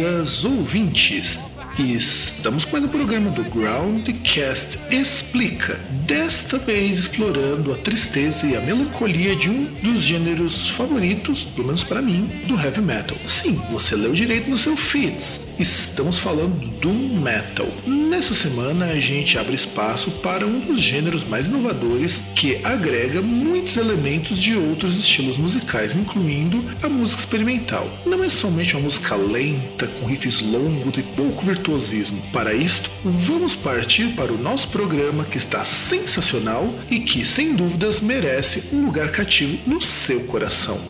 E amigas ouvintes. Estamos com o programa do Groundcast Explica, desta vez explorando a tristeza e a melancolia de um dos gêneros favoritos, pelo menos para mim, do heavy metal. Sim, você leu direito no seu feeds. Estamos falando do Metal. Nessa semana a gente abre espaço para um dos gêneros mais inovadores que agrega muitos elementos de outros estilos musicais, incluindo a música experimental. Não é somente uma música lenta, com riffs longos e pouco virtuosismo. Para isto, vamos partir para o nosso programa que está sensacional e que, sem dúvidas, merece um lugar cativo no seu coração.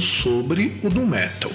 Sobre o Doom Metal.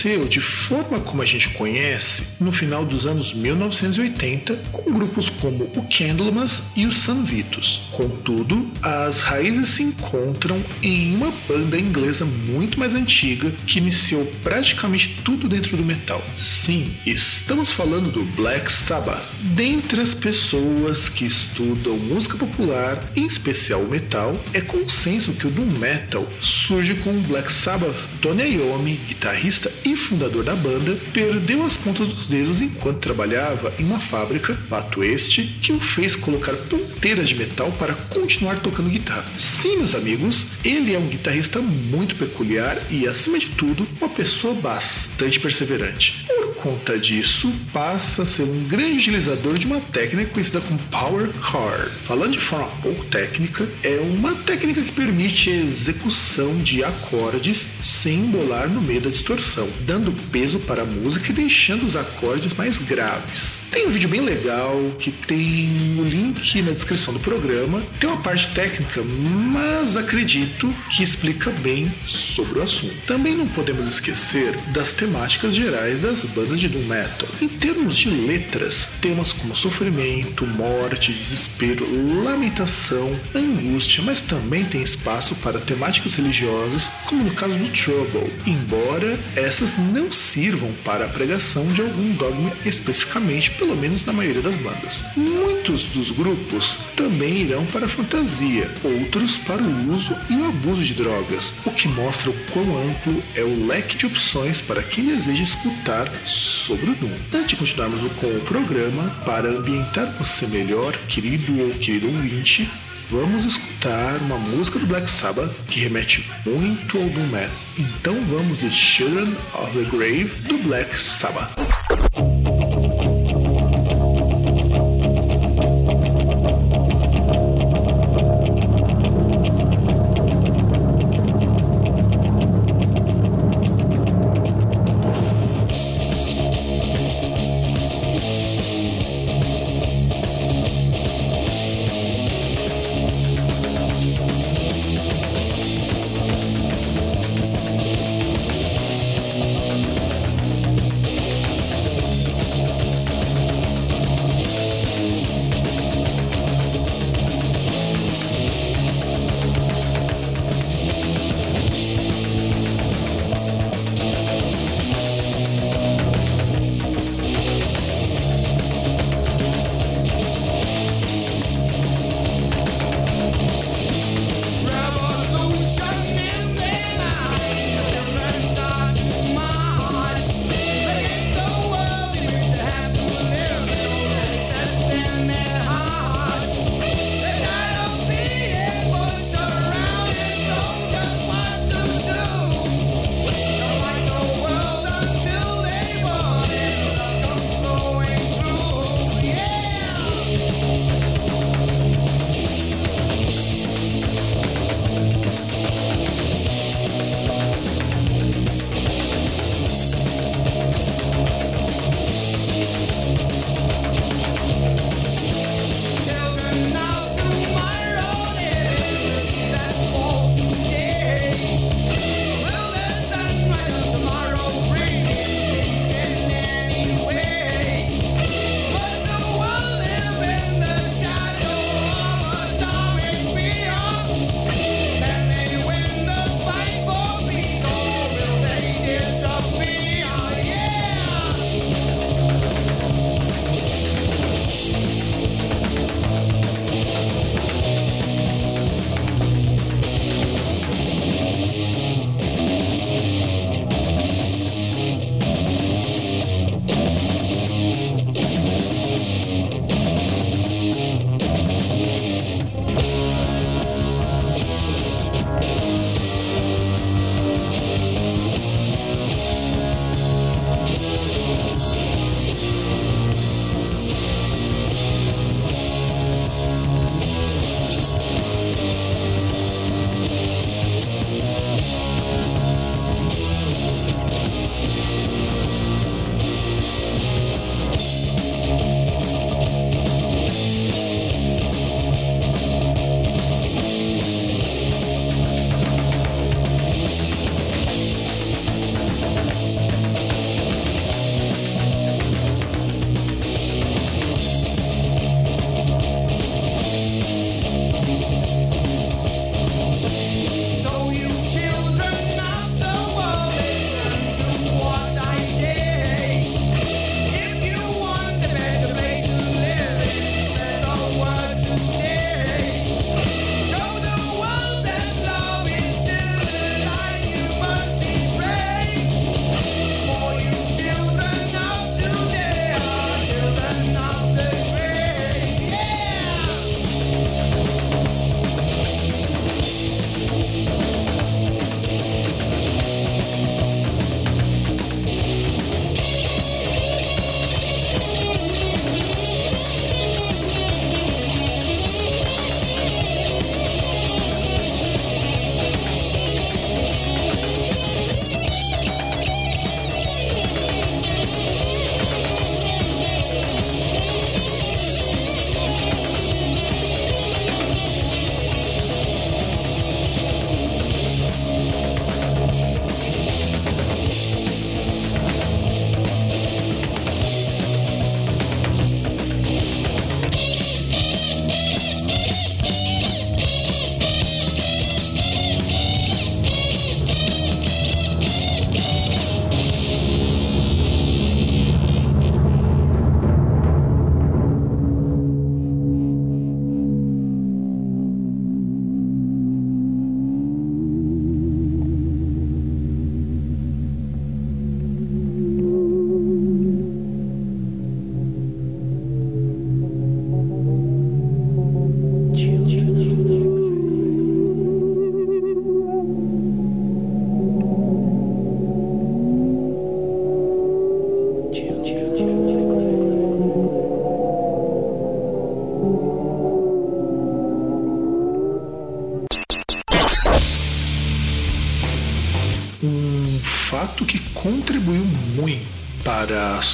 Nasceu de forma como a gente conhece no final dos anos 1980, com grupos como o Candlemas e o San Vitus. Contudo, as raízes se encontram em uma banda inglesa muito mais antiga que iniciou praticamente tudo dentro do metal. Sim, estamos falando do Black Sabbath. Dentre as pessoas que estudam música popular, em especial metal, é consenso que o Doom Metal surge com o Black Sabbath. Tony Iommi, guitarrista e fundador da banda, perdeu as pontas dos dedos enquanto trabalhava em uma fábrica, fato este que o fez colocar ponteiras de metal para continuar tocando guitarra. Sim, meus amigos, ele é um guitarrista muito peculiar e, acima de tudo, uma pessoa bastante perseverante. Por conta disso, passa a ser um grande utilizador de uma técnica conhecida como Power Chord. Falando de forma pouco técnica, é uma técnica que permite a execução de acordes sem embolar no meio da distorção, dando peso para a música e deixando os acordes mais graves. Tem um vídeo bem legal que tem o link na descrição do programa. Tem uma parte técnica, mas acredito que explica bem sobre o assunto. Também não podemos esquecer das temáticas gerais das bandas de doom metal. Em termos de letras, temas como sofrimento, morte, desespero, lamentação, angústia, mas também tem espaço para temáticas religiosas, como no caso do Trouble, embora essas não sirvam para a pregação de algum dogma especificamente, pelo menos na maioria das bandas. Muitos dos grupos também irão para a fantasia, outros para o uso e o abuso de drogas, o que mostra o quão amplo é o leque de opções para quem deseja escutar sobre o Doom. Antes de continuarmos com o programa, para ambientar você melhor, querido ou querido ouvinte, vamos escutar uma música do Black Sabbath que remete muito ao Doom Metal. Então vamos de Children of the Grave do Black Sabbath.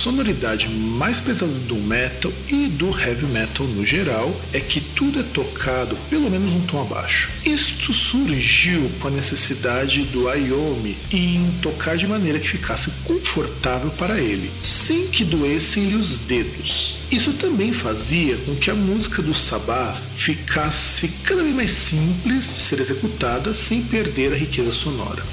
Sonoridade mais pesada do metal e do heavy metal no geral é que tudo é tocado pelo menos um tom abaixo. Isto surgiu com a necessidade do Ayomi em tocar de maneira que ficasse confortável para ele, sem que doessem-lhe os dedos. Isso também fazia com que a música do Sabbath ficasse cada vez mais simples de ser executada sem perder a riqueza sonora.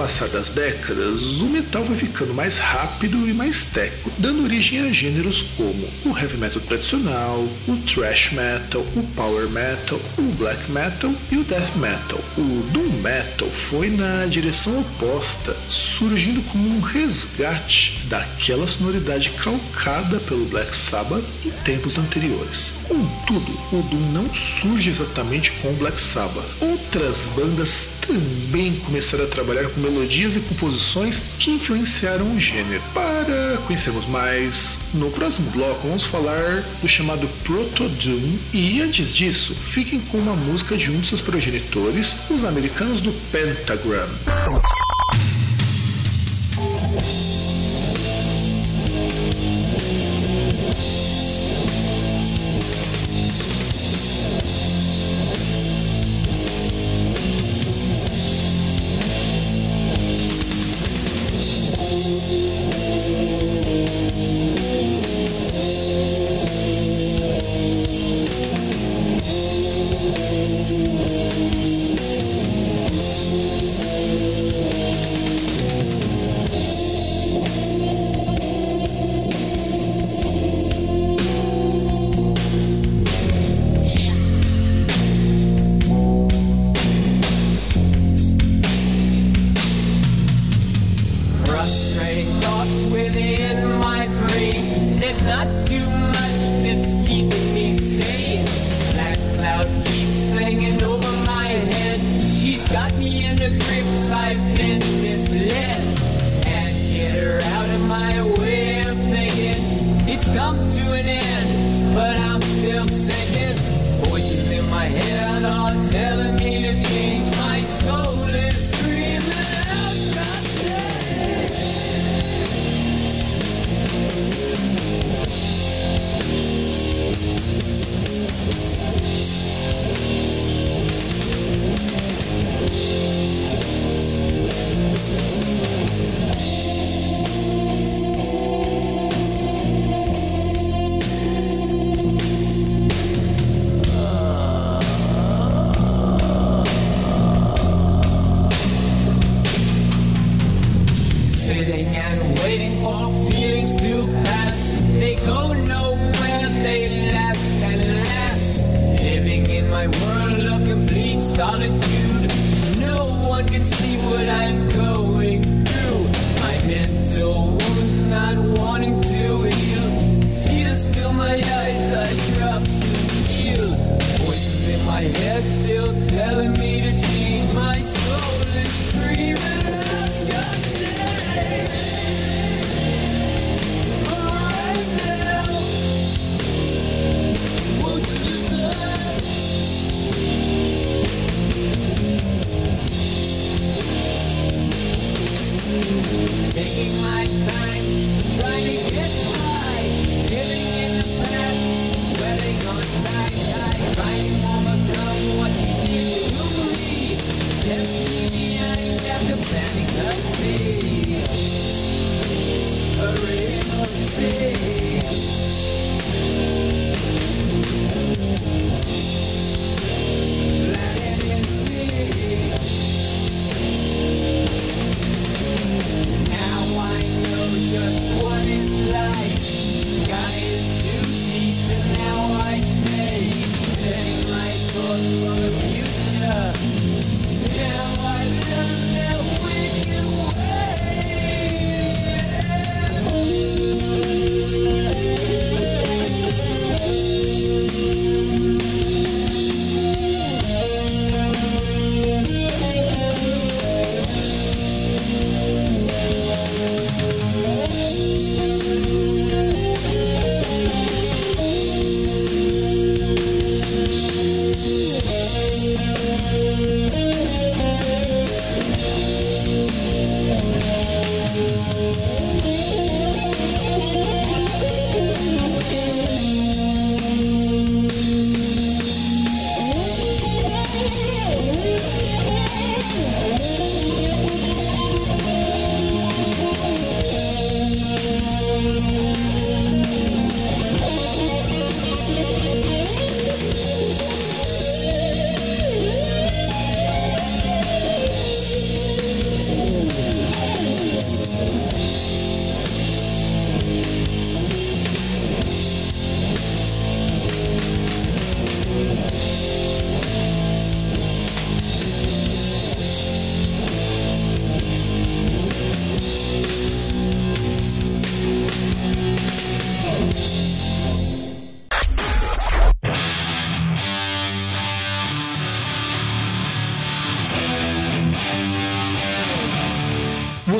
Passar das décadas, o metal foi ficando mais rápido e mais teco, dando origem a gêneros como o heavy metal tradicional, o thrash metal, o power metal, o black metal e o death metal. O doom metal foi na direção oposta, surgindo como um resgate daquela sonoridade calcada pelo Black Sabbath em tempos anteriores. Contudo, o Doom não surge exatamente com o Black Sabbath. Outras bandas também começaram a trabalhar com melodias e composições que influenciaram o gênero. Para conhecermos mais, no próximo bloco vamos falar do chamado Proto Doom e antes disso, fiquem com uma música de um de seus progenitores, os americanos do Pentagram.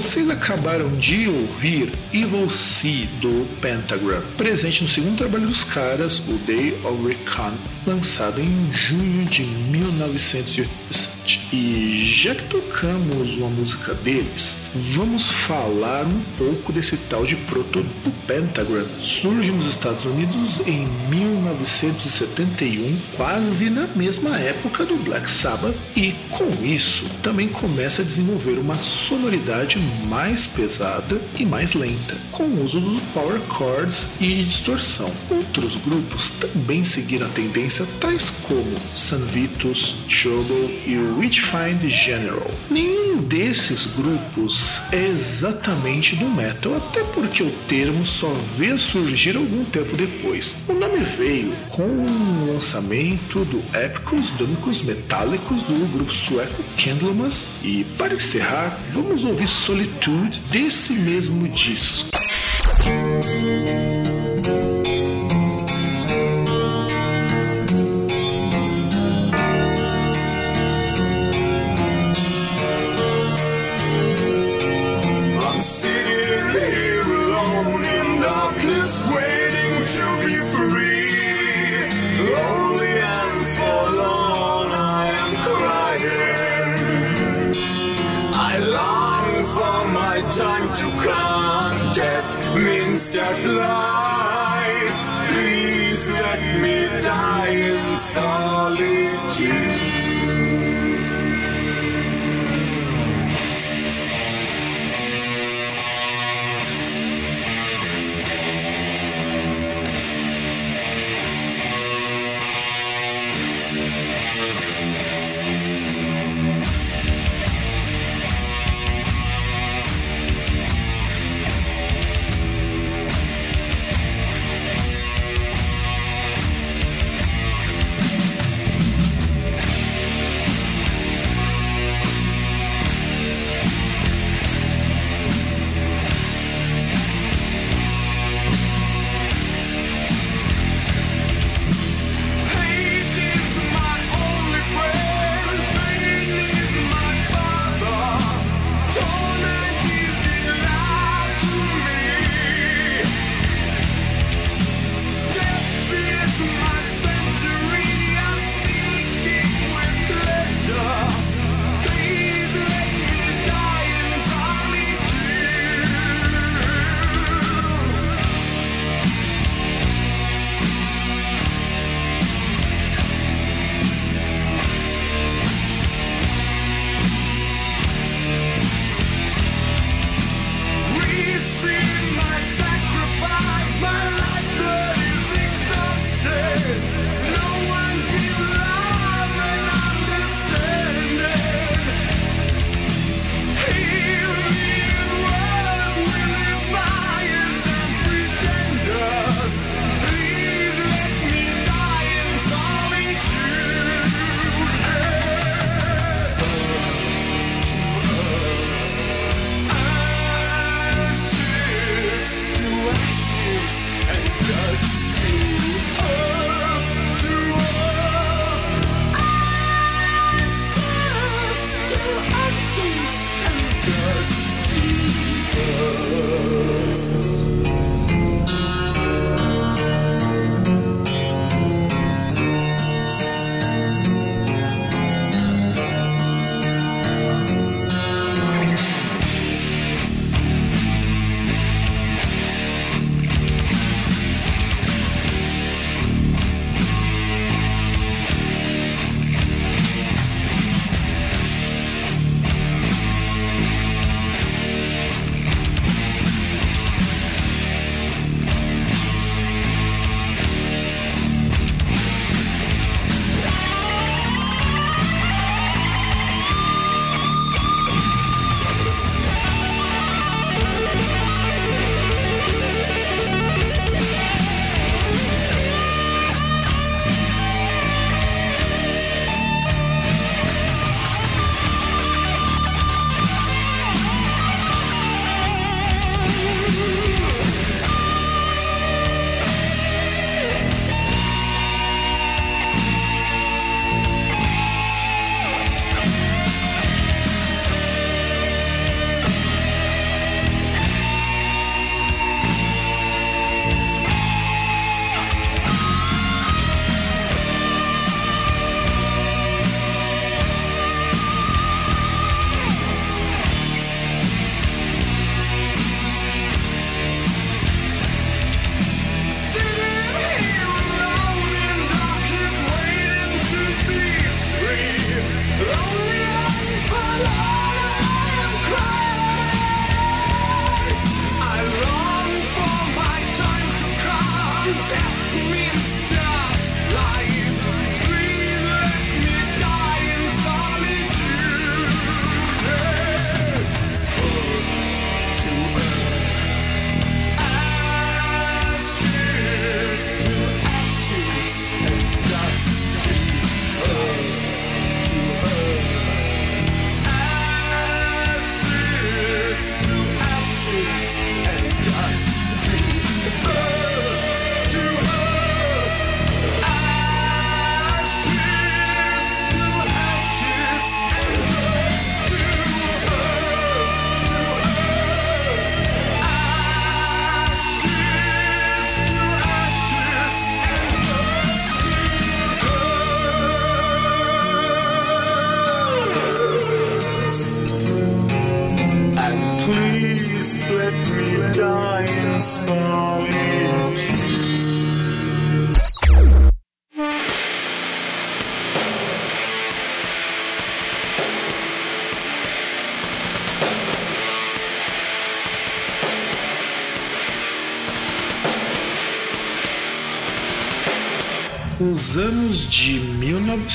Vocês acabaram de ouvir Evil Sea do Pentagram, presente no segundo trabalho dos caras, o Day of Recon, lançado em junho de 1987. E já que tocamos uma música deles, vamos falar um pouco desse tal de proto Pentagram. Surge nos Estados Unidos em 1971, quase na mesma época do Black Sabbath, e com isso também começa a desenvolver uma sonoridade mais pesada e mais lenta, com o uso dos power chords e distorção. Outros grupos também seguiram a tendência, tais como San Vitus, Trouble e Witchfind General. Nenhum desses grupos é exatamente do metal, até porque o termo só veio surgir algum tempo depois. O nome veio com o lançamento do Épicos Dâmicos Metálicos do grupo sueco Candlemas e para encerrar, vamos ouvir Solitude desse mesmo disco.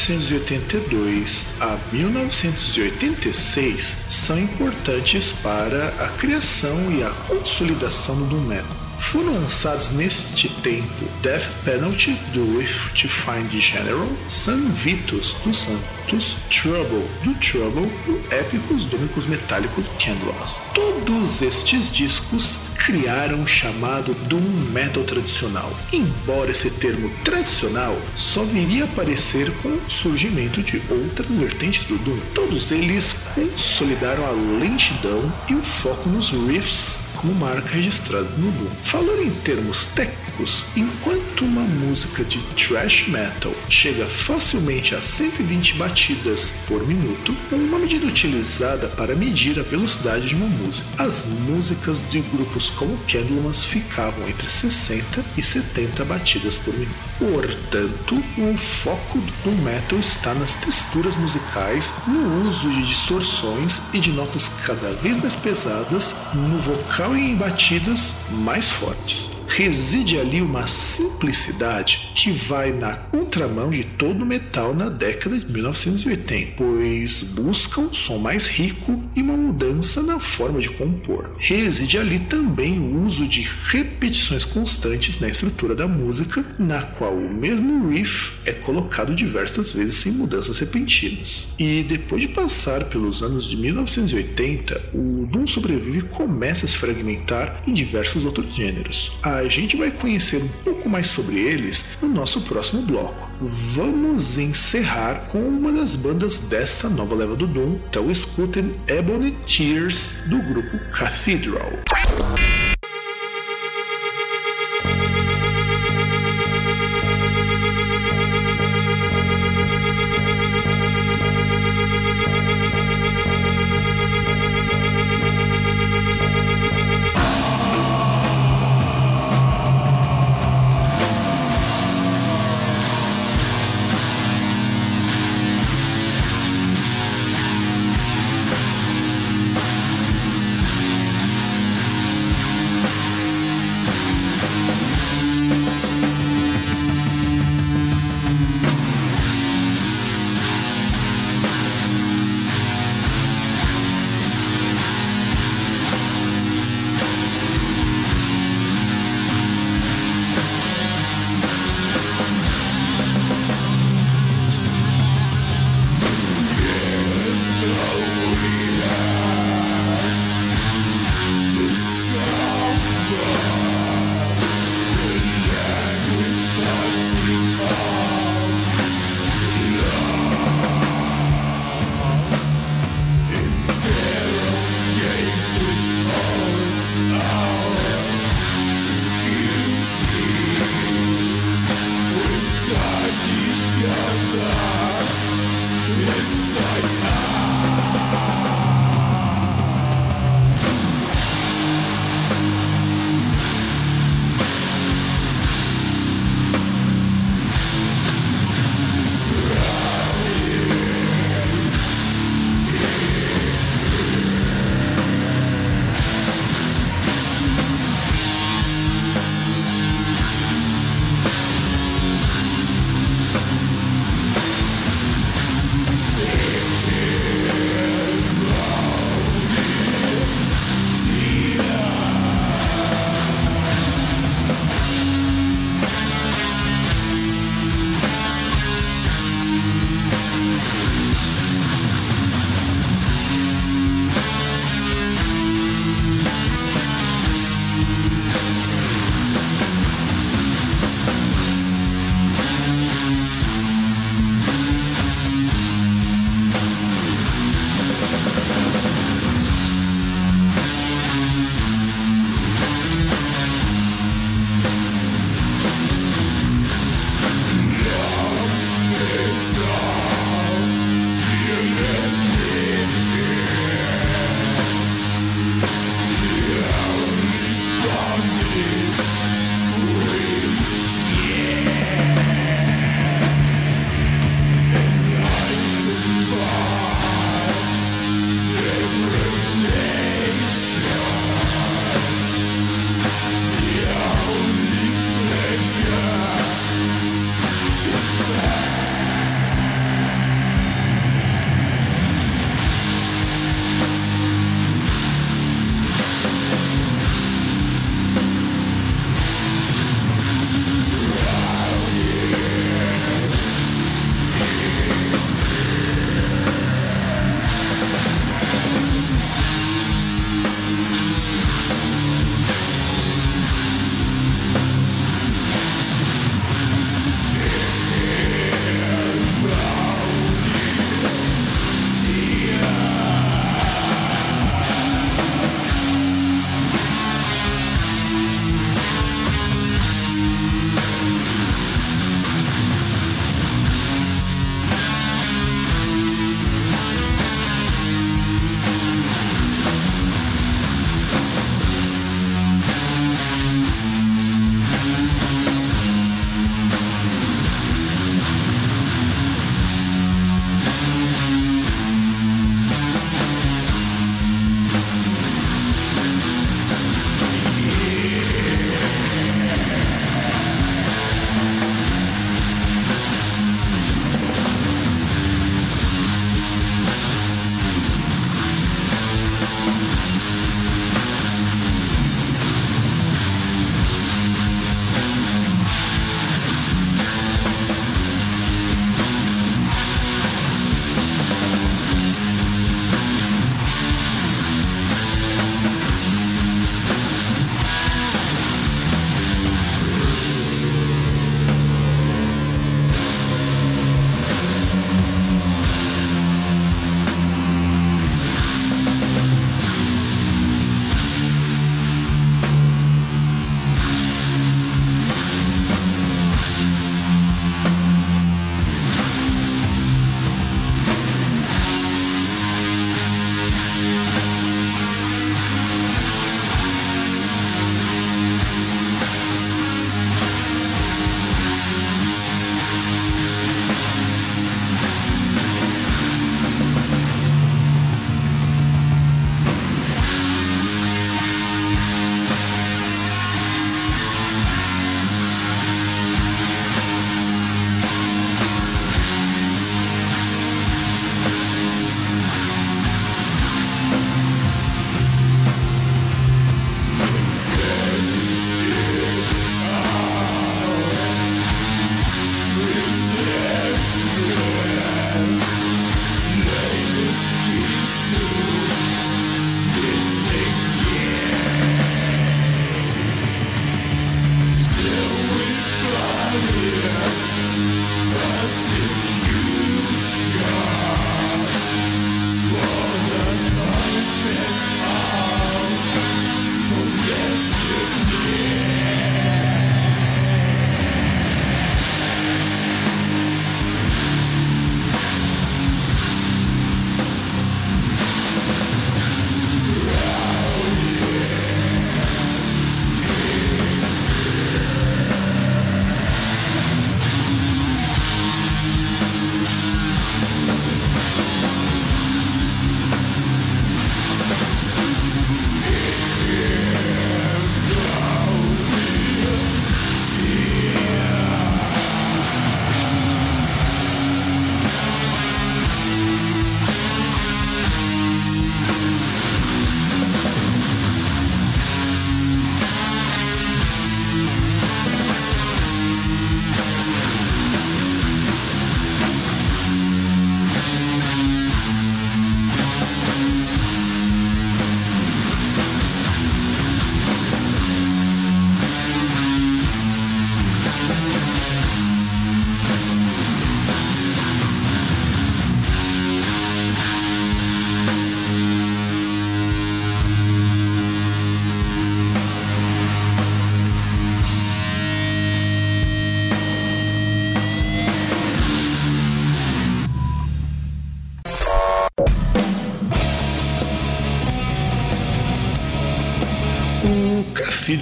1982 a 1986 são importantes para a criação e a consolidação do Metal. Foram lançados neste tempo Death Penalty do If to Find General, San Vitus do Santos, Trouble do Trouble e o Épicos Dômicos Metálicos do Candlemas. Todos estes discos criaram o chamado Doom Metal tradicional, embora esse termo tradicional só viria a aparecer com o surgimento de outras vertentes do Doom. Todos eles consolidaram a lentidão e o foco nos riffs como marca registrada no Doom. Falando em termos técnicos, enquanto uma música de thrash metal chega facilmente a 120 batidas por minuto, uma medida utilizada para medir a velocidade de uma música. As músicas de grupos como Candlemas ficavam entre 60 e 70 batidas por minuto. Portanto, o foco do metal está nas texturas musicais, no uso de distorções e de notas cada vez mais pesadas, no vocal e em batidas mais fortes. Reside ali uma simplicidade que vai na contramão de todo o metal na década de 1980, pois busca um som mais rico e uma mudança na forma de compor. Reside ali também o uso de repetições constantes na estrutura da música, na qual o mesmo riff é colocado diversas vezes sem mudanças repentinas. E depois de passar pelos anos de 1980, o Doom sobrevive começa a se fragmentar em diversos outros gêneros. A gente vai conhecer um pouco mais sobre eles no nosso próximo bloco. Vamos encerrar com uma das bandas dessa nova leva do Doom, então escutem Ebony Tears do grupo Cathedral.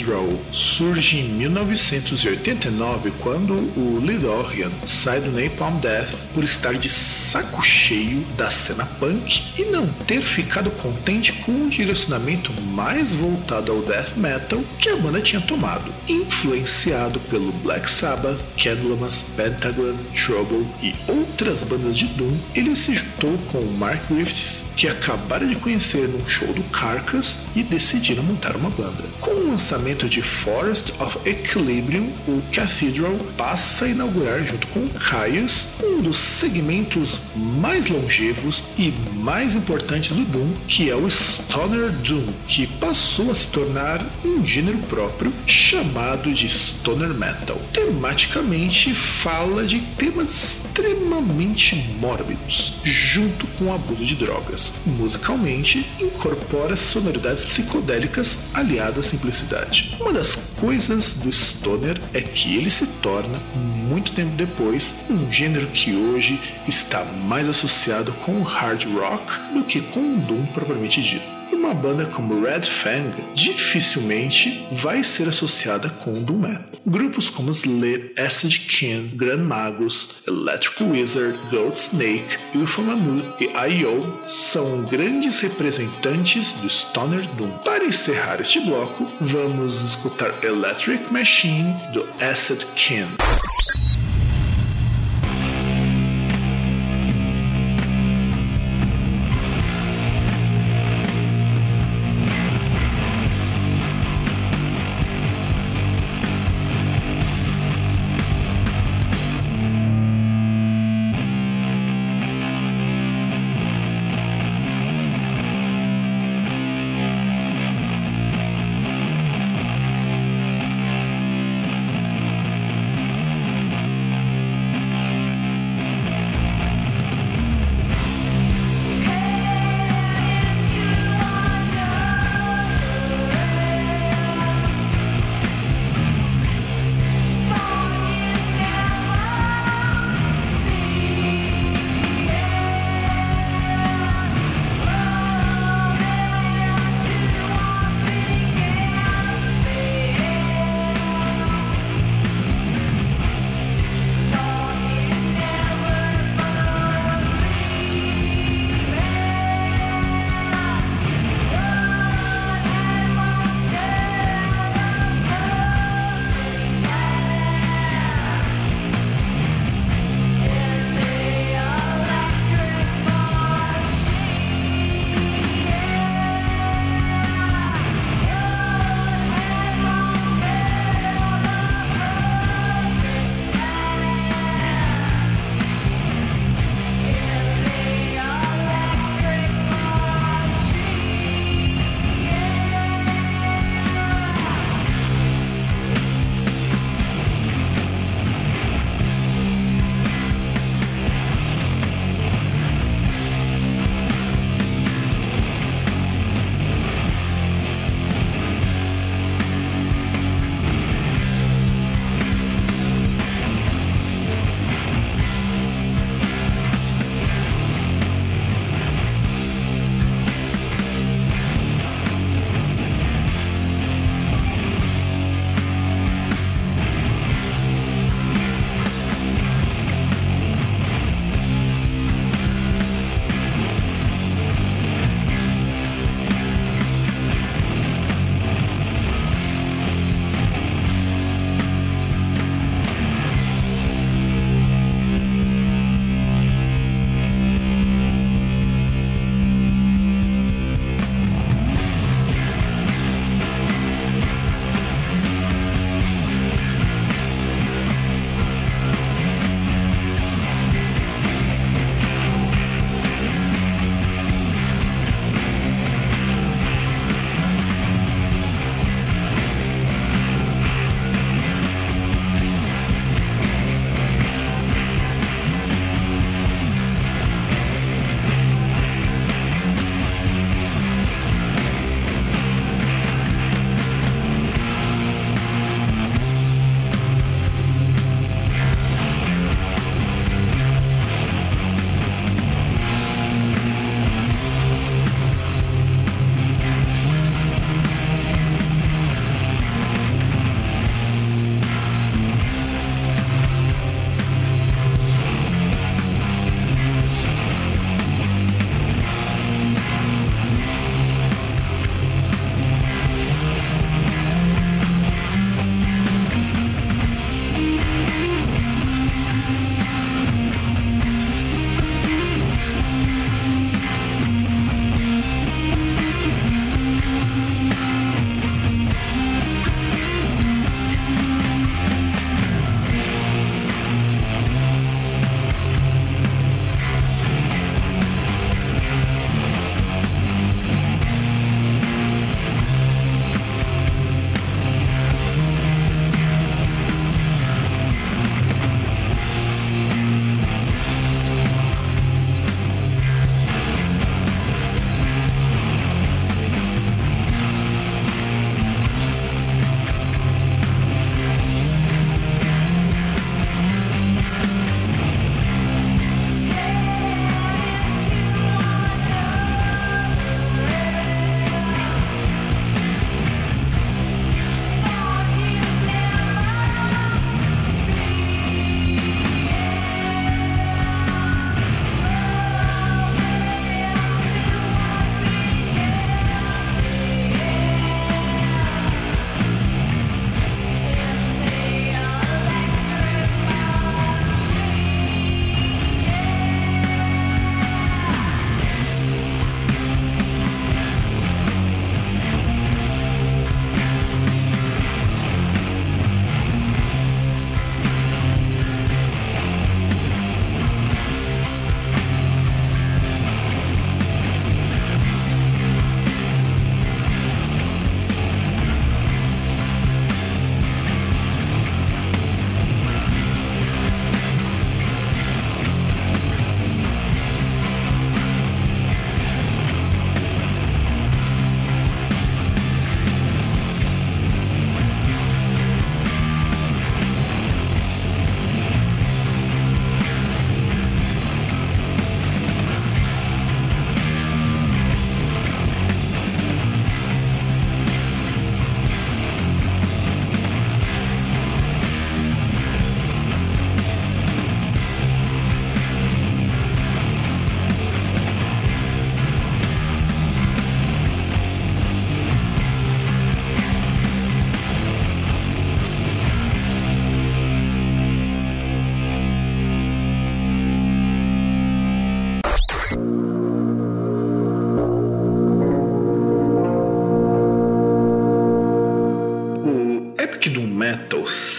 Cathedral surge em 1989 quando o Lidorian sai do Napalm Death por estar de saco cheio da cena punk e não ter ficado contente com o direcionamento mais voltado ao death metal que a banda tinha tomado. Influenciado pelo Black Sabbath, Candlemas, Pentagram, Trouble e outras bandas de Doom, ele se juntou com Mark Griffiths, que acabara de conhecer num show do Carcass e decidiram montar uma banda. Com o lançamento de Forest of Equilibrium, o Cathedral passa a inaugurar junto com Caius um dos segmentos mais longevos e mais importantes do Doom, que é o Stoner Doom, que passou a se tornar um gênero próprio chamado de Stoner Metal. Tematicamente fala de temas extremamente mórbidos, junto com o abuso de drogas. Musicalmente, incorpora sonoridades psicodélicas aliadas à simplicidade. Uma das coisas do Stoner é que ele se torna, muito tempo depois, um gênero que hoje está mais associado com hard rock do que com o doom propriamente dito uma banda como Red Fang dificilmente vai ser associada com o Doom Metal. Grupos como Slip, Acid Kin, Grand Magus, Electric Wizard, Goat Snake, Mammoth e I.O. são grandes representantes do Stoner Doom. Para encerrar este bloco, vamos escutar Electric Machine do Acid Kin.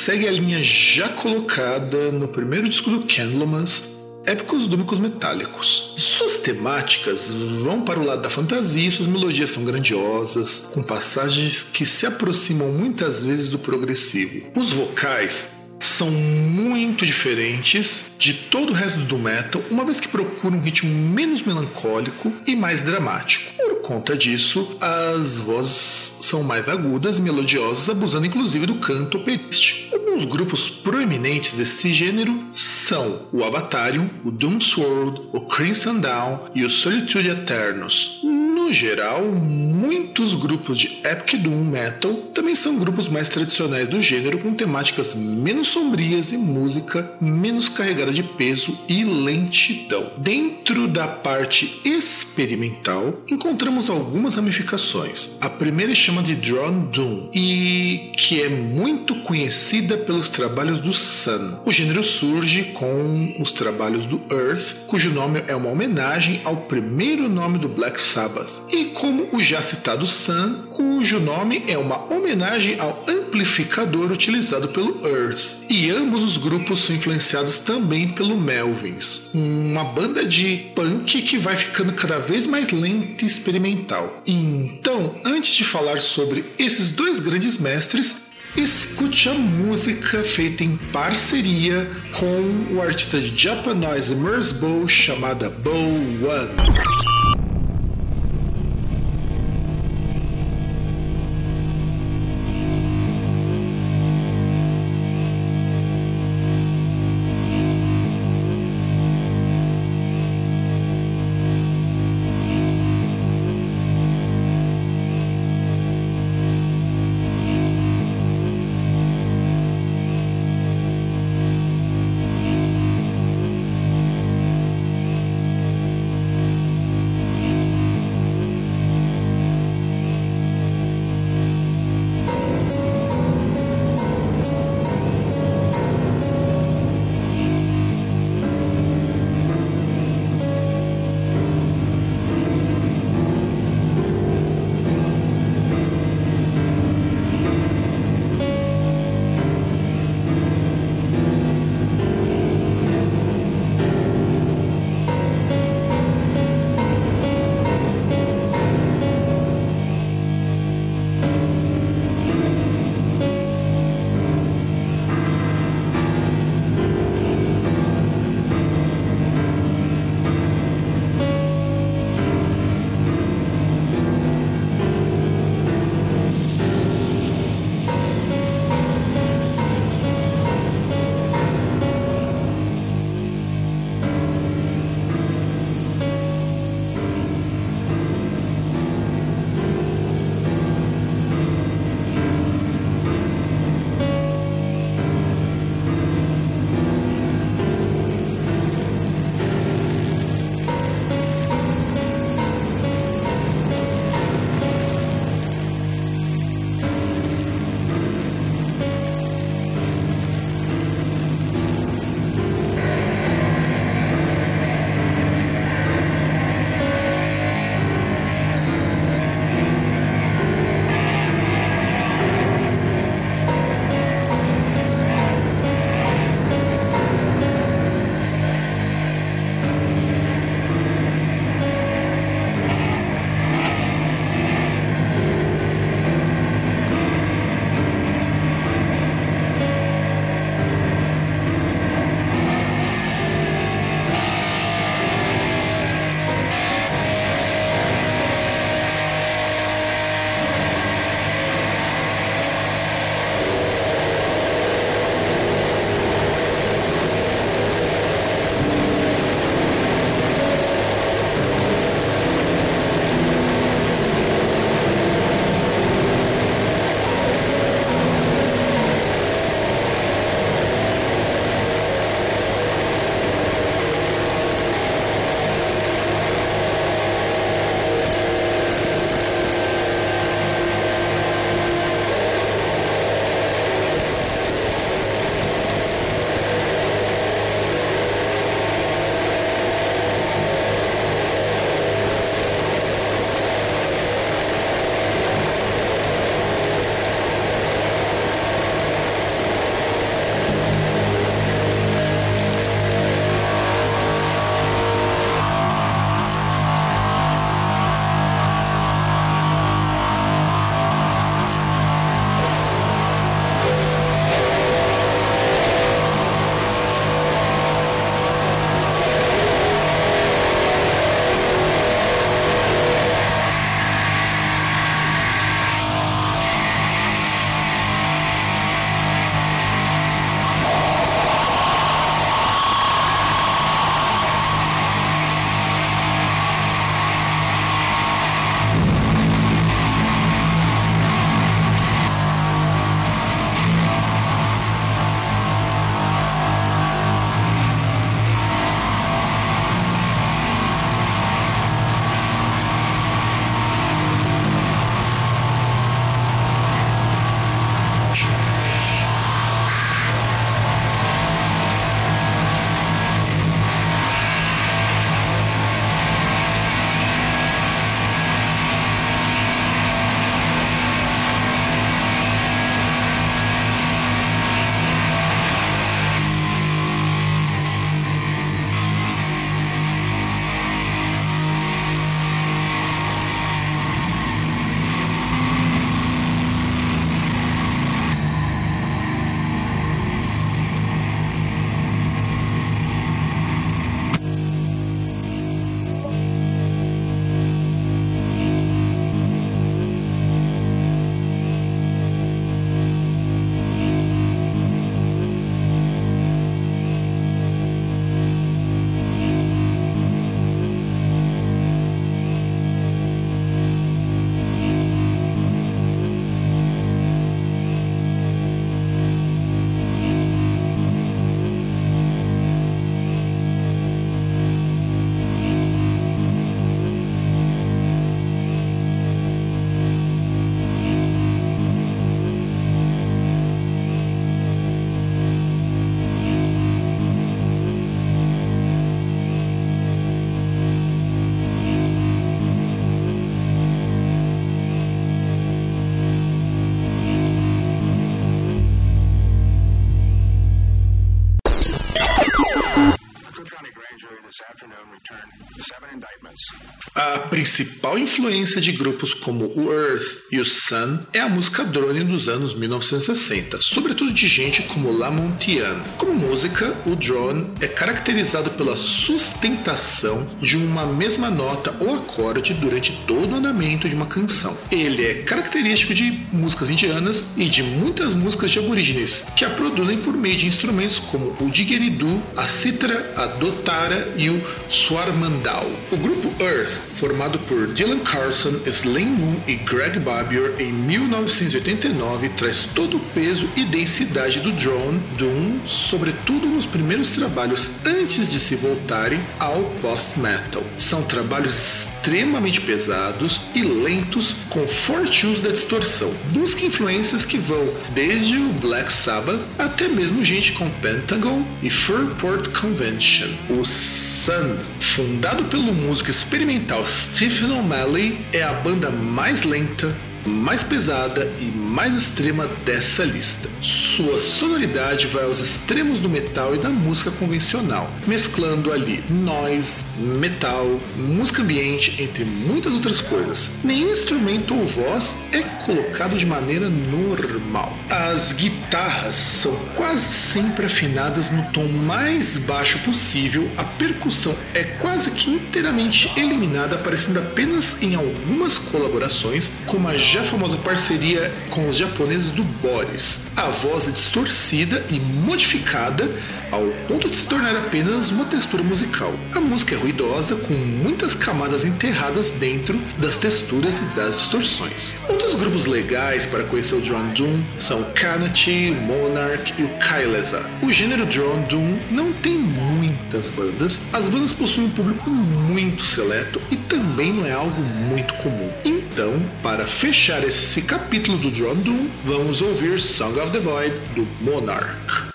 Segue a linha já colocada no primeiro disco do Candlemas, épicos dúmicos metálicos. Suas temáticas vão para o lado da fantasia e suas melodias são grandiosas, com passagens que se aproximam muitas vezes do progressivo. Os vocais são muito diferentes de todo o resto do metal, uma vez que procuram um ritmo menos melancólico e mais dramático. Por conta disso, as vozes são mais agudas e melodiosas, abusando inclusive do canto operístico. Alguns grupos proeminentes desse gênero são o Avatarium, o Doomsword, o Crimson Dawn e o Solitude Eternos. No geral, muitos grupos de Epic Doom Metal também são grupos mais tradicionais do gênero com temáticas menos sombrias e música menos carregada de peso e lentidão. Dentro da parte experimental, encontramos algumas ramificações. A primeira chama de Drone Doom e que é muito conhecida pelos trabalhos do Sun. O gênero surge com os trabalhos do Earth, cujo nome é uma homenagem ao primeiro nome do Black Sabbath, e como o já citado Sun, cujo nome é uma homenagem ao amplificador utilizado pelo Earth. E ambos os grupos são influenciados também pelo Melvins, uma banda de punk que vai ficando cada vez mais lenta e experimental. Então, antes de falar sobre esses dois grandes mestres, Escute a música feita em parceria com o artista de Japanese Merce Bow chamada Bow One. Science. A principal influência de grupos como o Earth e o Sun é a música drone dos anos 1960, sobretudo de gente como Lamontian. Como música, o drone é caracterizado pela sustentação de uma mesma nota ou acorde durante todo o andamento de uma canção. Ele é característico de músicas indianas e de muitas músicas de aborígenes, que a produzem por meio de instrumentos como o didgeridoo, a cítara, a dotara e o swarmandal. O grupo Earth, formado por Dylan Carlson, Slim Moon e Greg Babior em 1989, traz todo o peso e densidade do drone doom, sobretudo nos primeiros trabalhos antes de se voltarem ao post-metal. São trabalhos extremamente pesados e lentos com forte uso da distorção. Busca influências que vão desde o Black Sabbath até mesmo gente com Pentagon e Fairport Convention. O Sun, fundado pelo músico experimental Stephen O'Malley, é a banda mais lenta, mais pesada e mais extrema dessa lista. Sua sonoridade vai aos extremos do metal e da música convencional, mesclando ali noise, metal, música ambiente, entre muitas outras coisas. Nenhum instrumento ou voz é colocado de maneira normal. As guitarras são quase sempre afinadas no tom mais baixo possível, a percussão é quase que inteiramente eliminada, aparecendo apenas em algumas colaborações, como a já famosa parceria com os japoneses do Boris. A voz é distorcida e modificada ao ponto de se tornar apenas uma textura musical. A música é ruidosa, com muitas camadas enterradas dentro das texturas e das distorções. Outros grupos legais para conhecer o Drone Doom são o Kanati, Monarch e o Kailesa. O gênero Drone Doom não tem muitas bandas, as bandas possuem um público muito seleto e também não é algo muito comum. Então, para fechar esse capítulo do Drone Doom, vamos ouvir Song of the Void do Monarch.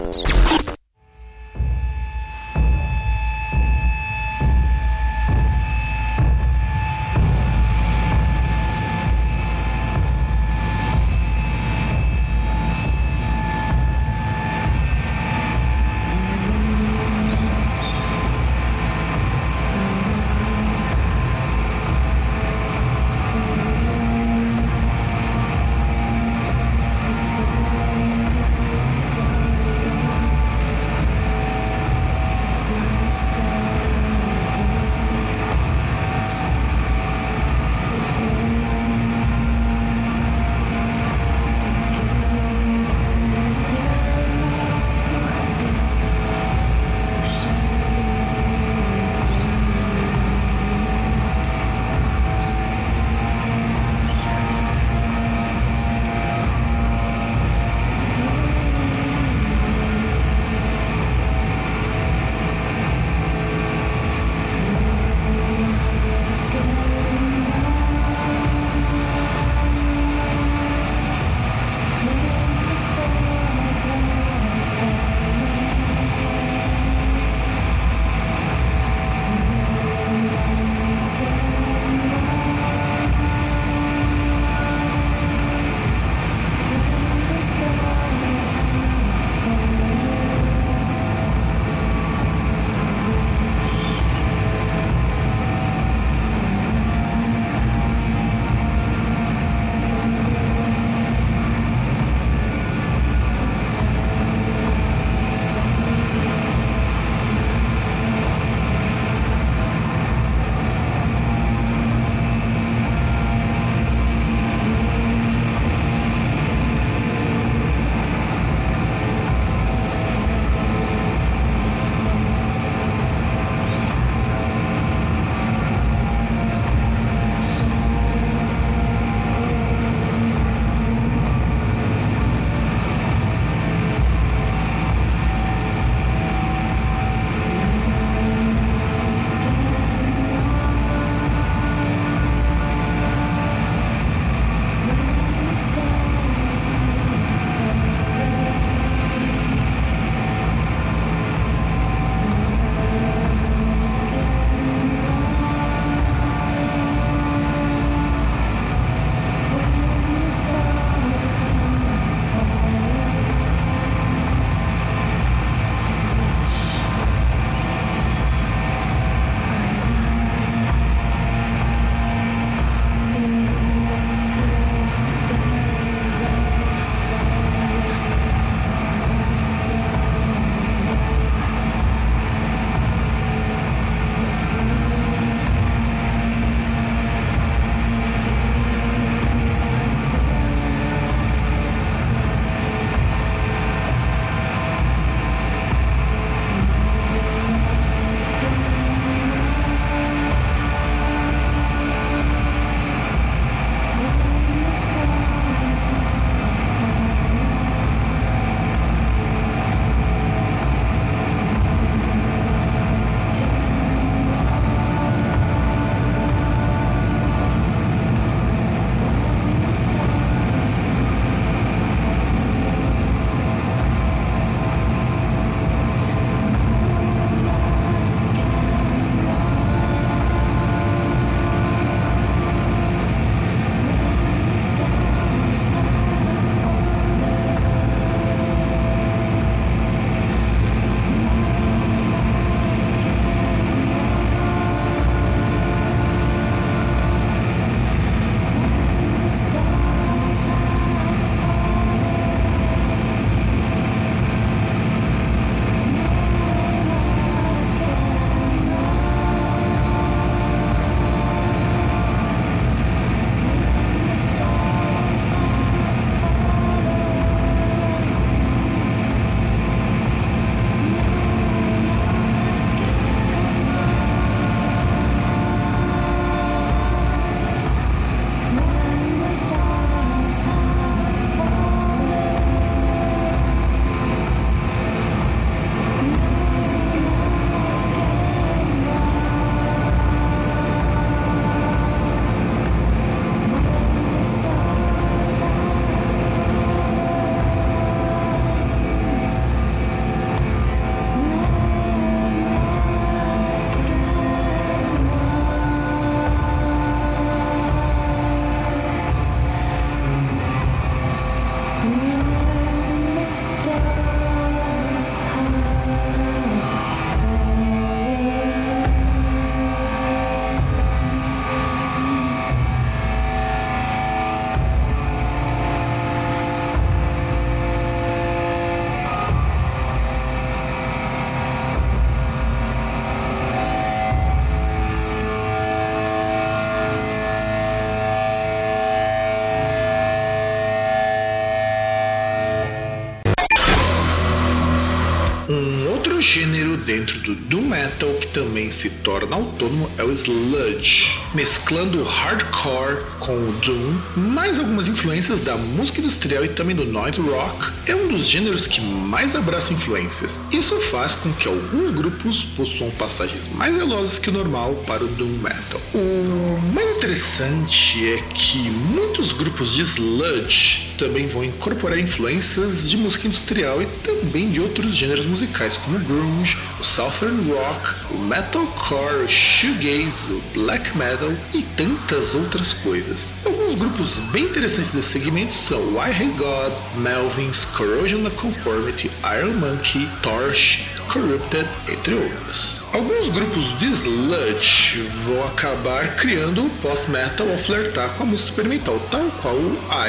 Dentro do Doom Metal que também se torna autônomo é o Sludge, mesclando o hardcore com o Doom, mais algumas influências da música industrial e também do noise rock, é um dos gêneros que mais abraça influências. Isso faz com que alguns grupos possuam passagens mais velozes que o normal para o Doom Metal. O mais interessante é que muitos grupos de sludge também vão incorporar influências de música industrial e também de outros gêneros musicais como o grunge, o southern rock, o metalcore, o shoegaze, o black metal e tantas outras coisas. Alguns grupos bem interessantes desse segmento são Why Hey God, Melvins, Corrosion of Conformity, Iron Monkey, Torch, Corrupted, entre outros. Alguns grupos de sludge vão acabar criando o post-metal ao flertar com a música experimental, tal qual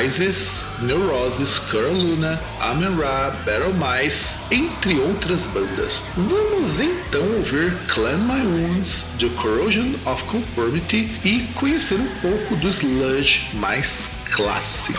Isis, Neurosis, Curl Luna, Amen Ra, Battle Mice, entre outras bandas. Vamos então ouvir Clan My Wounds, The Corrosion of Conformity e conhecer um pouco do sludge mais clássico.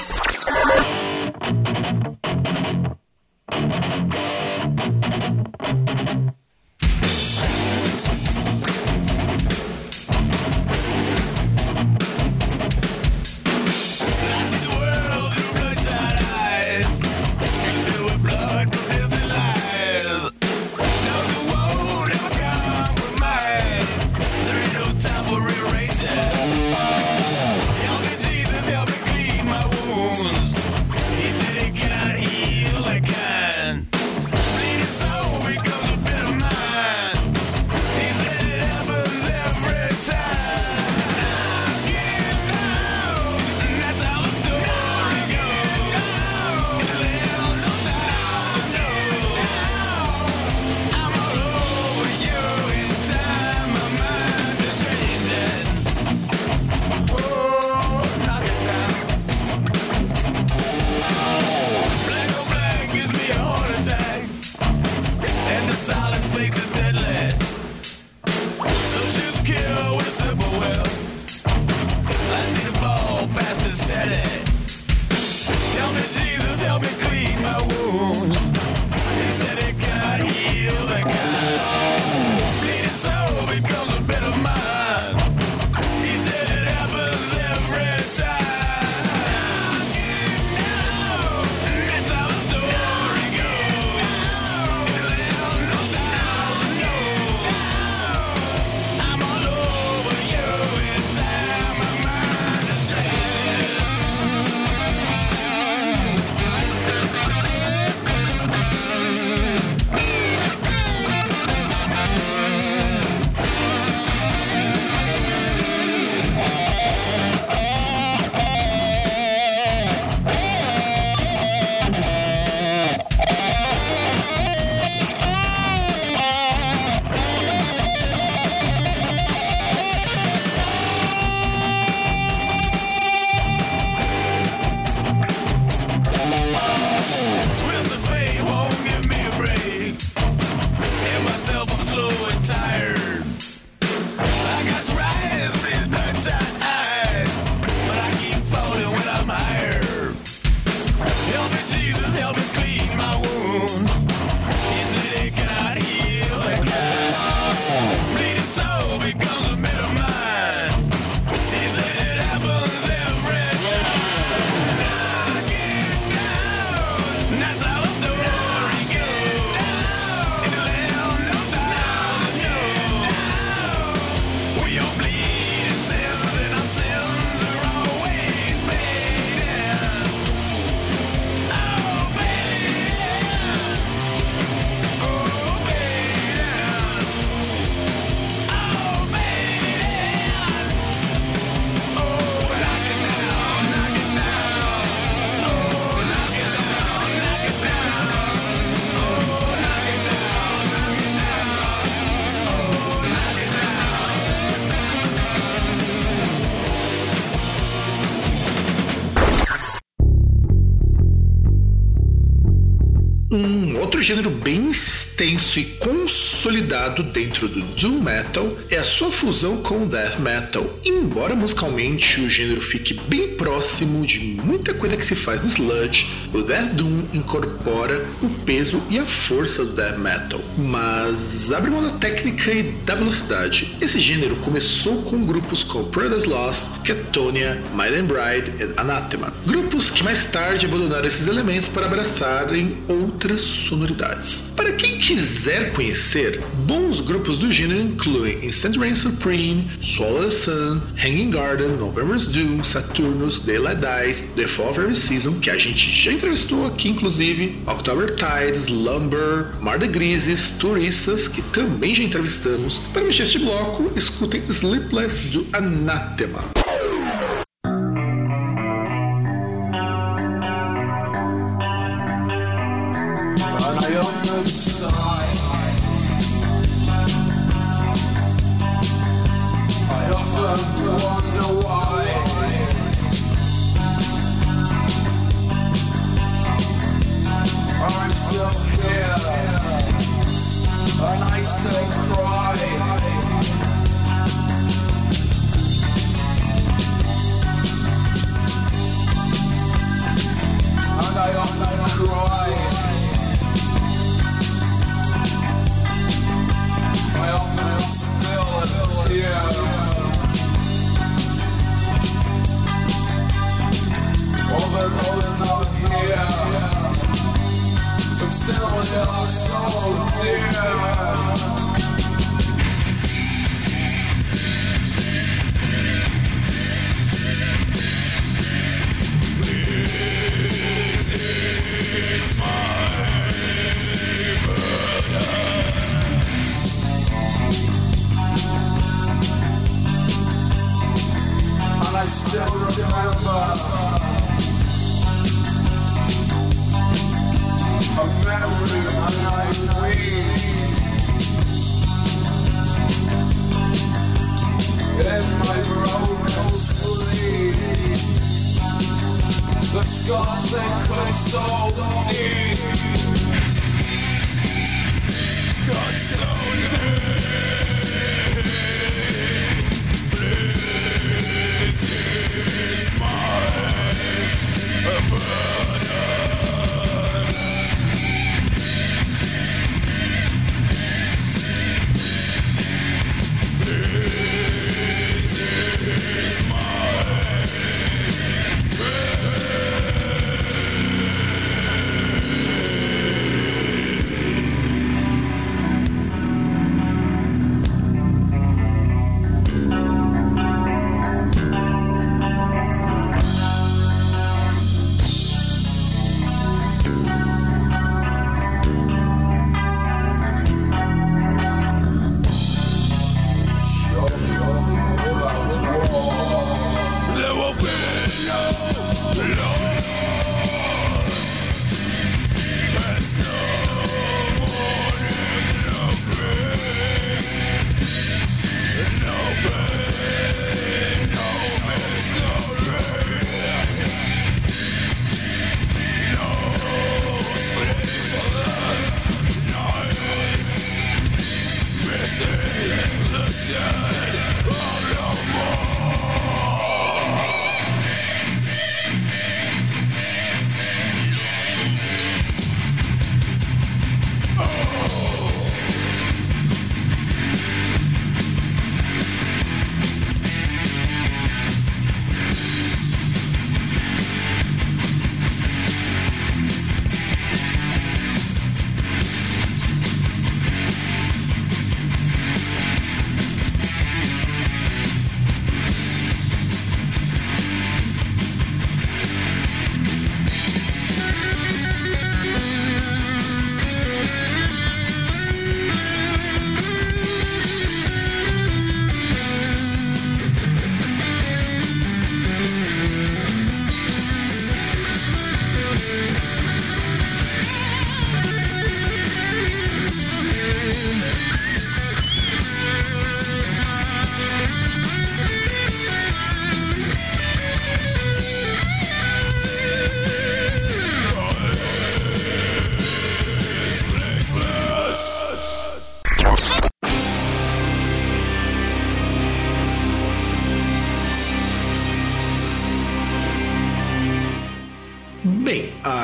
Outro gênero bem extenso e consolidado dentro do Doom Metal é a sua fusão com o Death Metal. Embora musicalmente o gênero fique bem próximo de muita coisa que se faz no sludge, o Death Doom incorpora o peso e a força do Death Metal, mas abre mão da técnica e da velocidade. Esse gênero começou com grupos como Paradise Lost, Cattonia, Might and Bride e Anathema, grupos que mais tarde abandonaram esses elementos para abraçarem outras sonoridades. Para quem quiser conhecer, bons grupos do gênero incluem Instant Rain Supreme, Swallow the Sun, Hanging Garden, November's Doom, Saturnus, Daylight Dies, The Fall of Every Season, que a gente já entrevistou aqui inclusive, October Tides, Lumber, Mar de Grises, Turistas, que também já entrevistamos. Para mexer este bloco, escutem Sleepless do Anathema.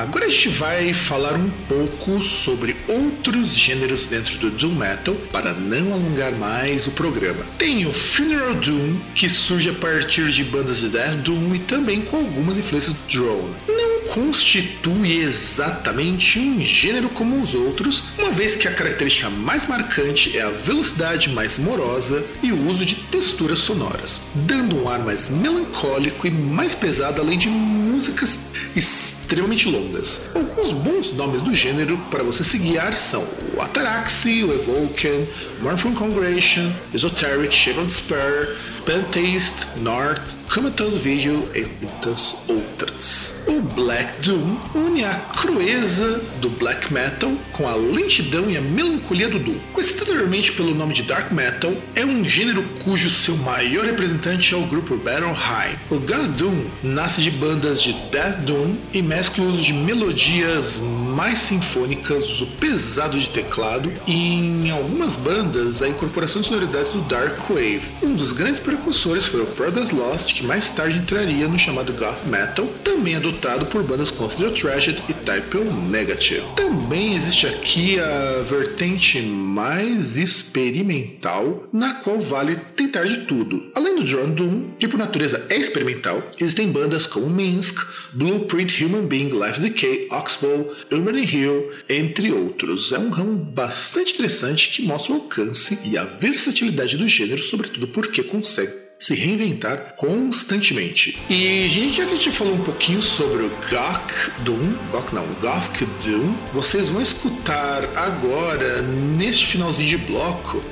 Agora a gente vai falar um pouco sobre outros gêneros dentro do Doom Metal para não alongar mais o programa. Tem o Funeral Doom, que surge a partir de bandas de Death Doom e também com algumas influências do Drone. Não constitui exatamente um gênero como os outros, uma vez que a característica mais marcante é a velocidade mais morosa e o uso de texturas sonoras, dando um ar mais melancólico e mais pesado, além de músicas extremamente longas. Alguns bons nomes do gênero para você se guiar são o Ataraxy, o Evoken, Mournful Congregation, Esoteric, Shape of Despair, Pantheist, North, Comatose Video e muitas outras. O Black Doom une a crueza do black metal com a lentidão e a melancolia do Doom. Conhecido anteriormente pelo nome de Dark Metal, é um gênero cujo seu maior representante é o grupo Battle High. O God Doom nasce de bandas de Death Doom e mescla de melodias mais sinfônicas, uso pesado de teclado e em algumas bandas a incorporação de sonoridades do Dark Wave. Um dos grandes precursores foi o Paradise Lost, que mais tarde entraria no chamado Goth Metal, também adotado por bandas como Consider Tragedy e Type O Negative. Também existe aqui a vertente mais experimental, na qual vale tentar de tudo. Além do Drone Doom, que por natureza é experimental, existem bandas como Minsk, Blueprint Human Being, Life Decay, Oxbow, Urban Hill, entre outros. É um ramo bastante interessante que mostra o alcance e a versatilidade do gênero, sobretudo porque consegue se reinventar constantemente. E já que a gente falou um pouquinho sobre o Gok Doom, Gok não, Gothic Doom, vocês vão escutar agora, neste finalzinho de bloco,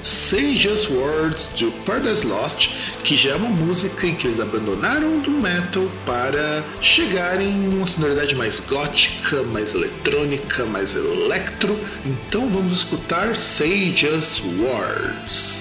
Just Words do Paradise Lost, que já é uma música em que eles abandonaram do metal para chegarem em uma sonoridade mais gótica, mais eletrônica, mais electro. Então vamos escutar Just Words.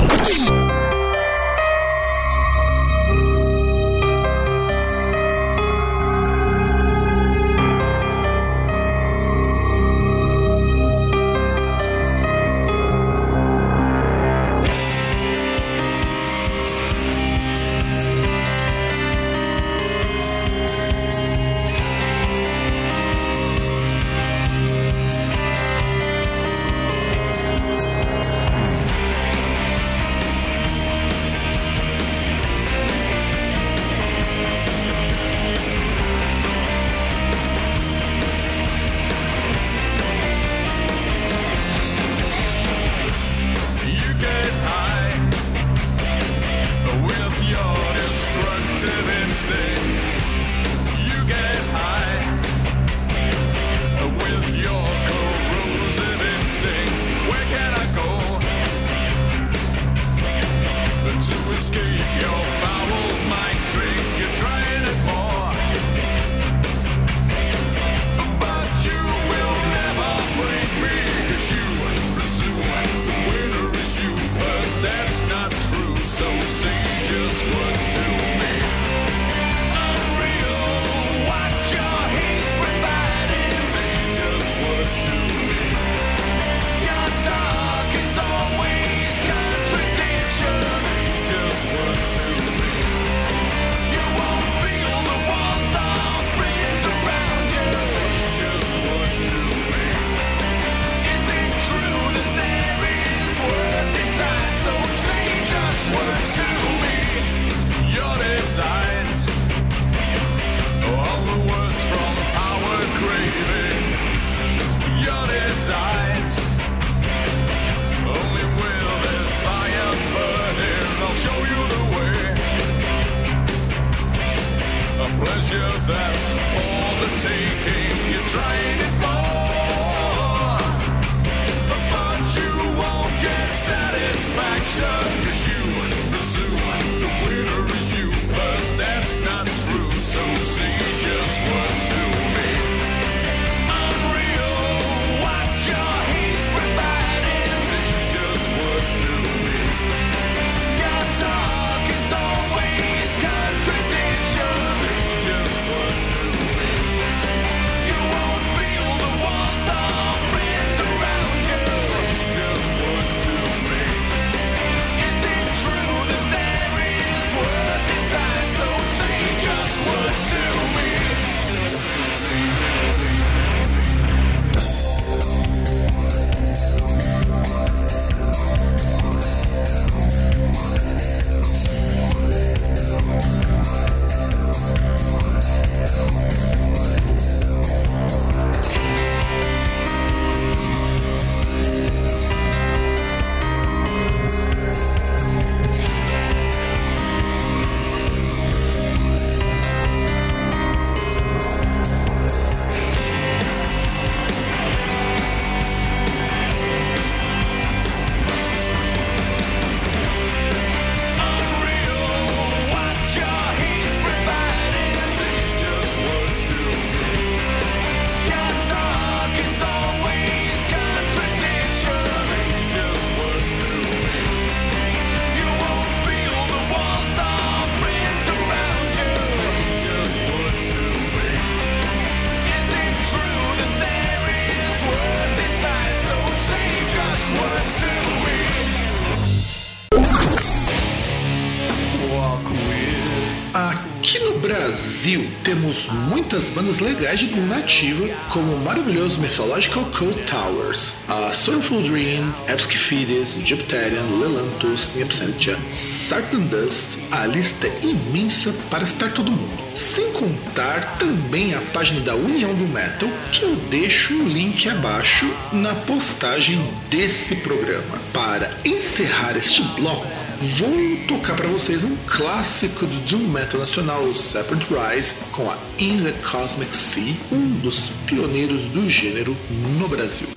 Muitas bandas legais de Doom nativa, como o maravilhoso Mythological Code Towers, a Soulful Dream, Epskifides, Jupiterian, Lelantus, In Absentia, Sartan Dust, a lista é imensa para estar todo mundo. Sem contar também a página da União do Metal, que eu deixo o link abaixo na postagem desse programa. Para encerrar este bloco, vou tocar para vocês um clássico do Doom Metal nacional, Serpent Rise, com a In the Cosmic Sea, um dos pioneiros do gênero no Brasil.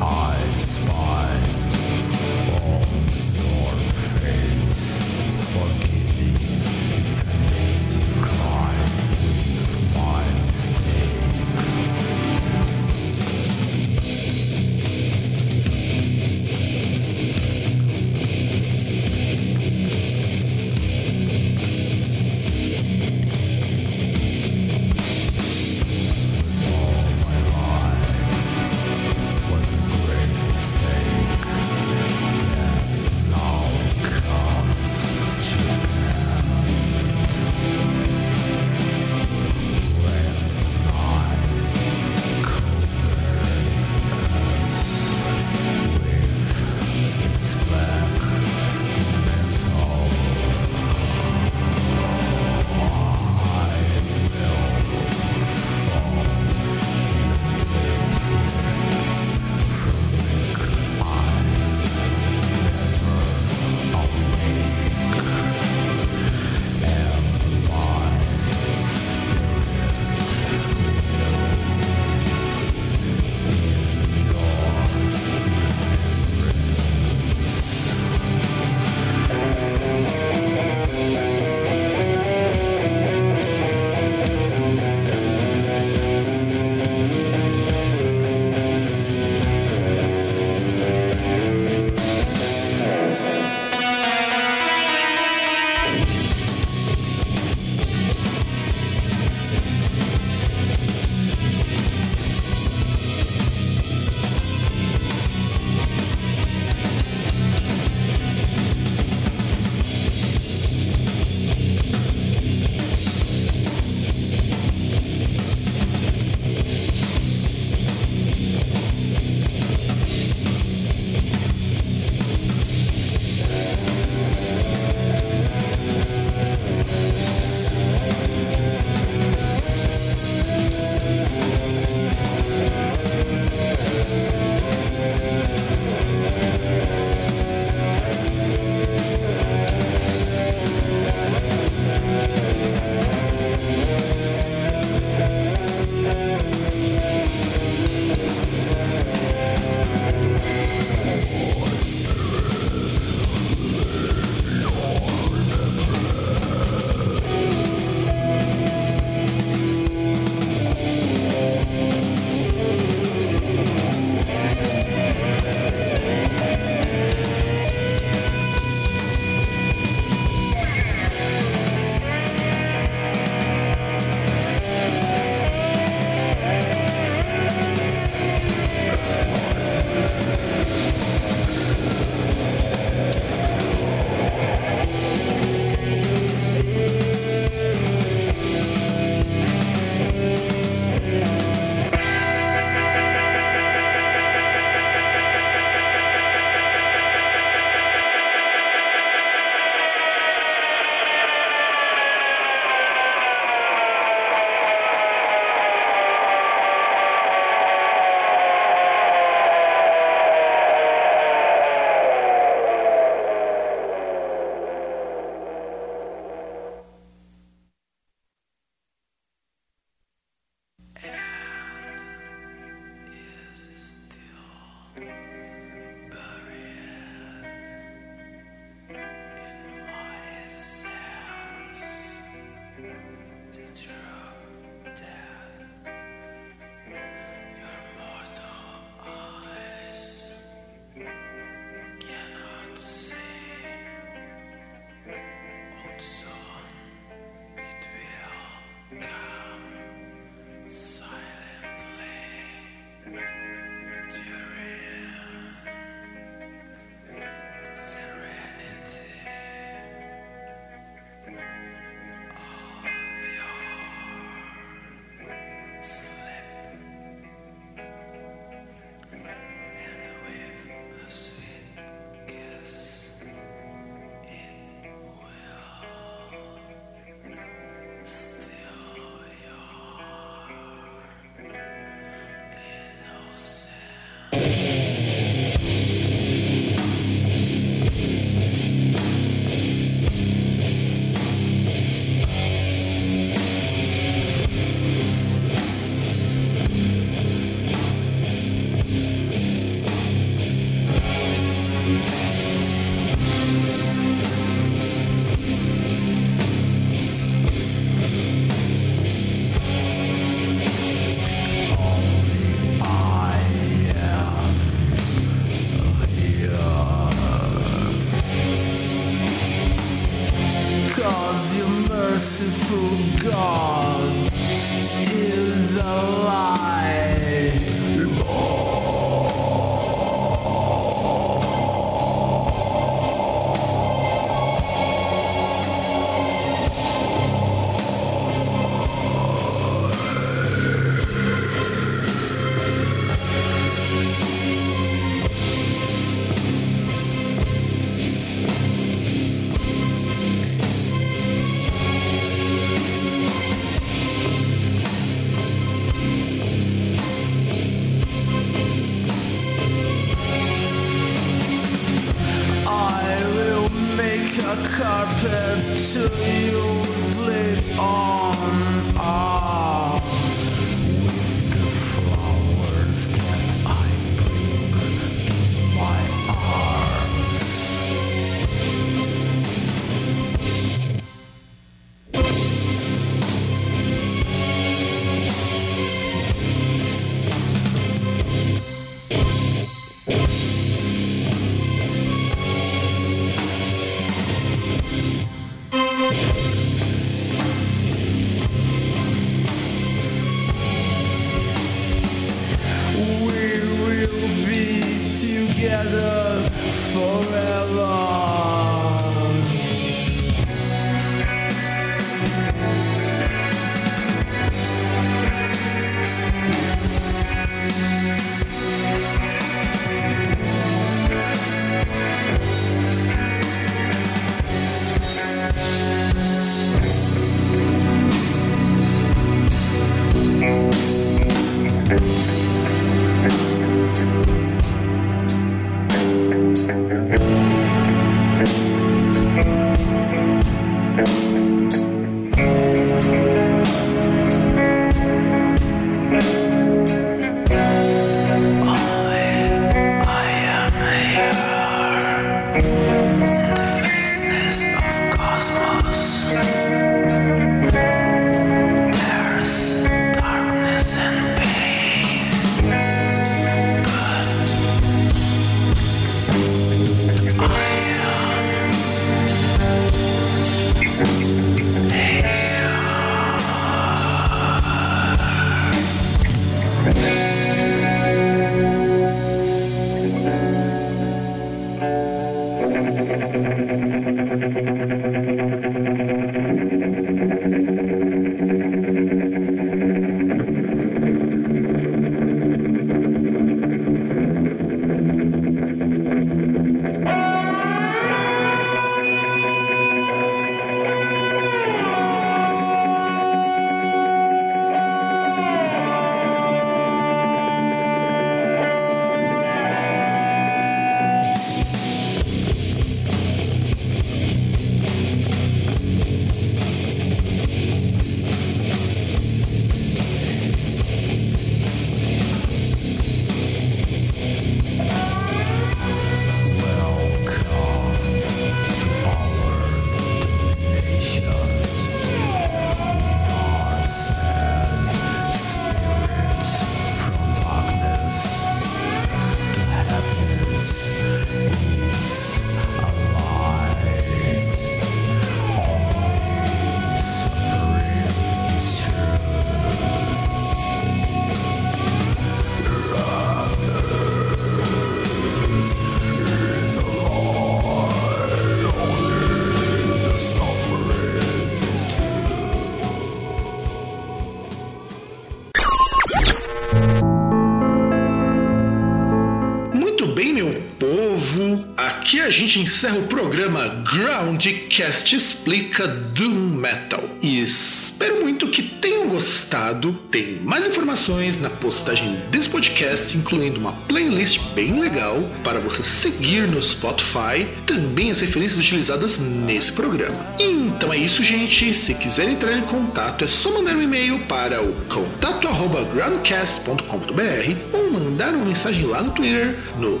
Gente encerra o programa Groundcast Explica Doom Metal. E espero muito que tenham gostado. Tem mais informações na postagem desse podcast, incluindo uma playlist bem legal para você seguir no Spotify. Também as referências utilizadas nesse programa. Então é isso, gente. Se quiser entrar em contato, é só mandar um e-mail para o contato@groundcast.com.br ou mandar uma mensagem lá no Twitter no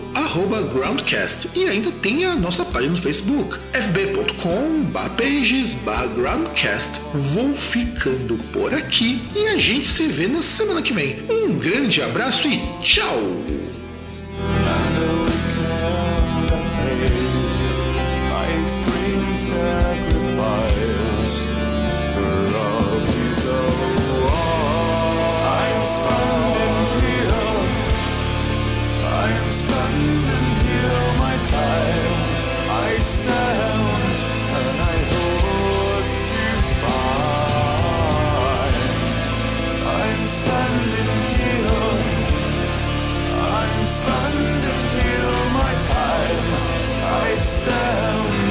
groundcast e ainda tem a nossa página no Facebook fb.com pages groundcast. Vou ficando por aqui e a gente se vê na semana que vem. Um grande abraço e tchau spend and heal my time. I stand.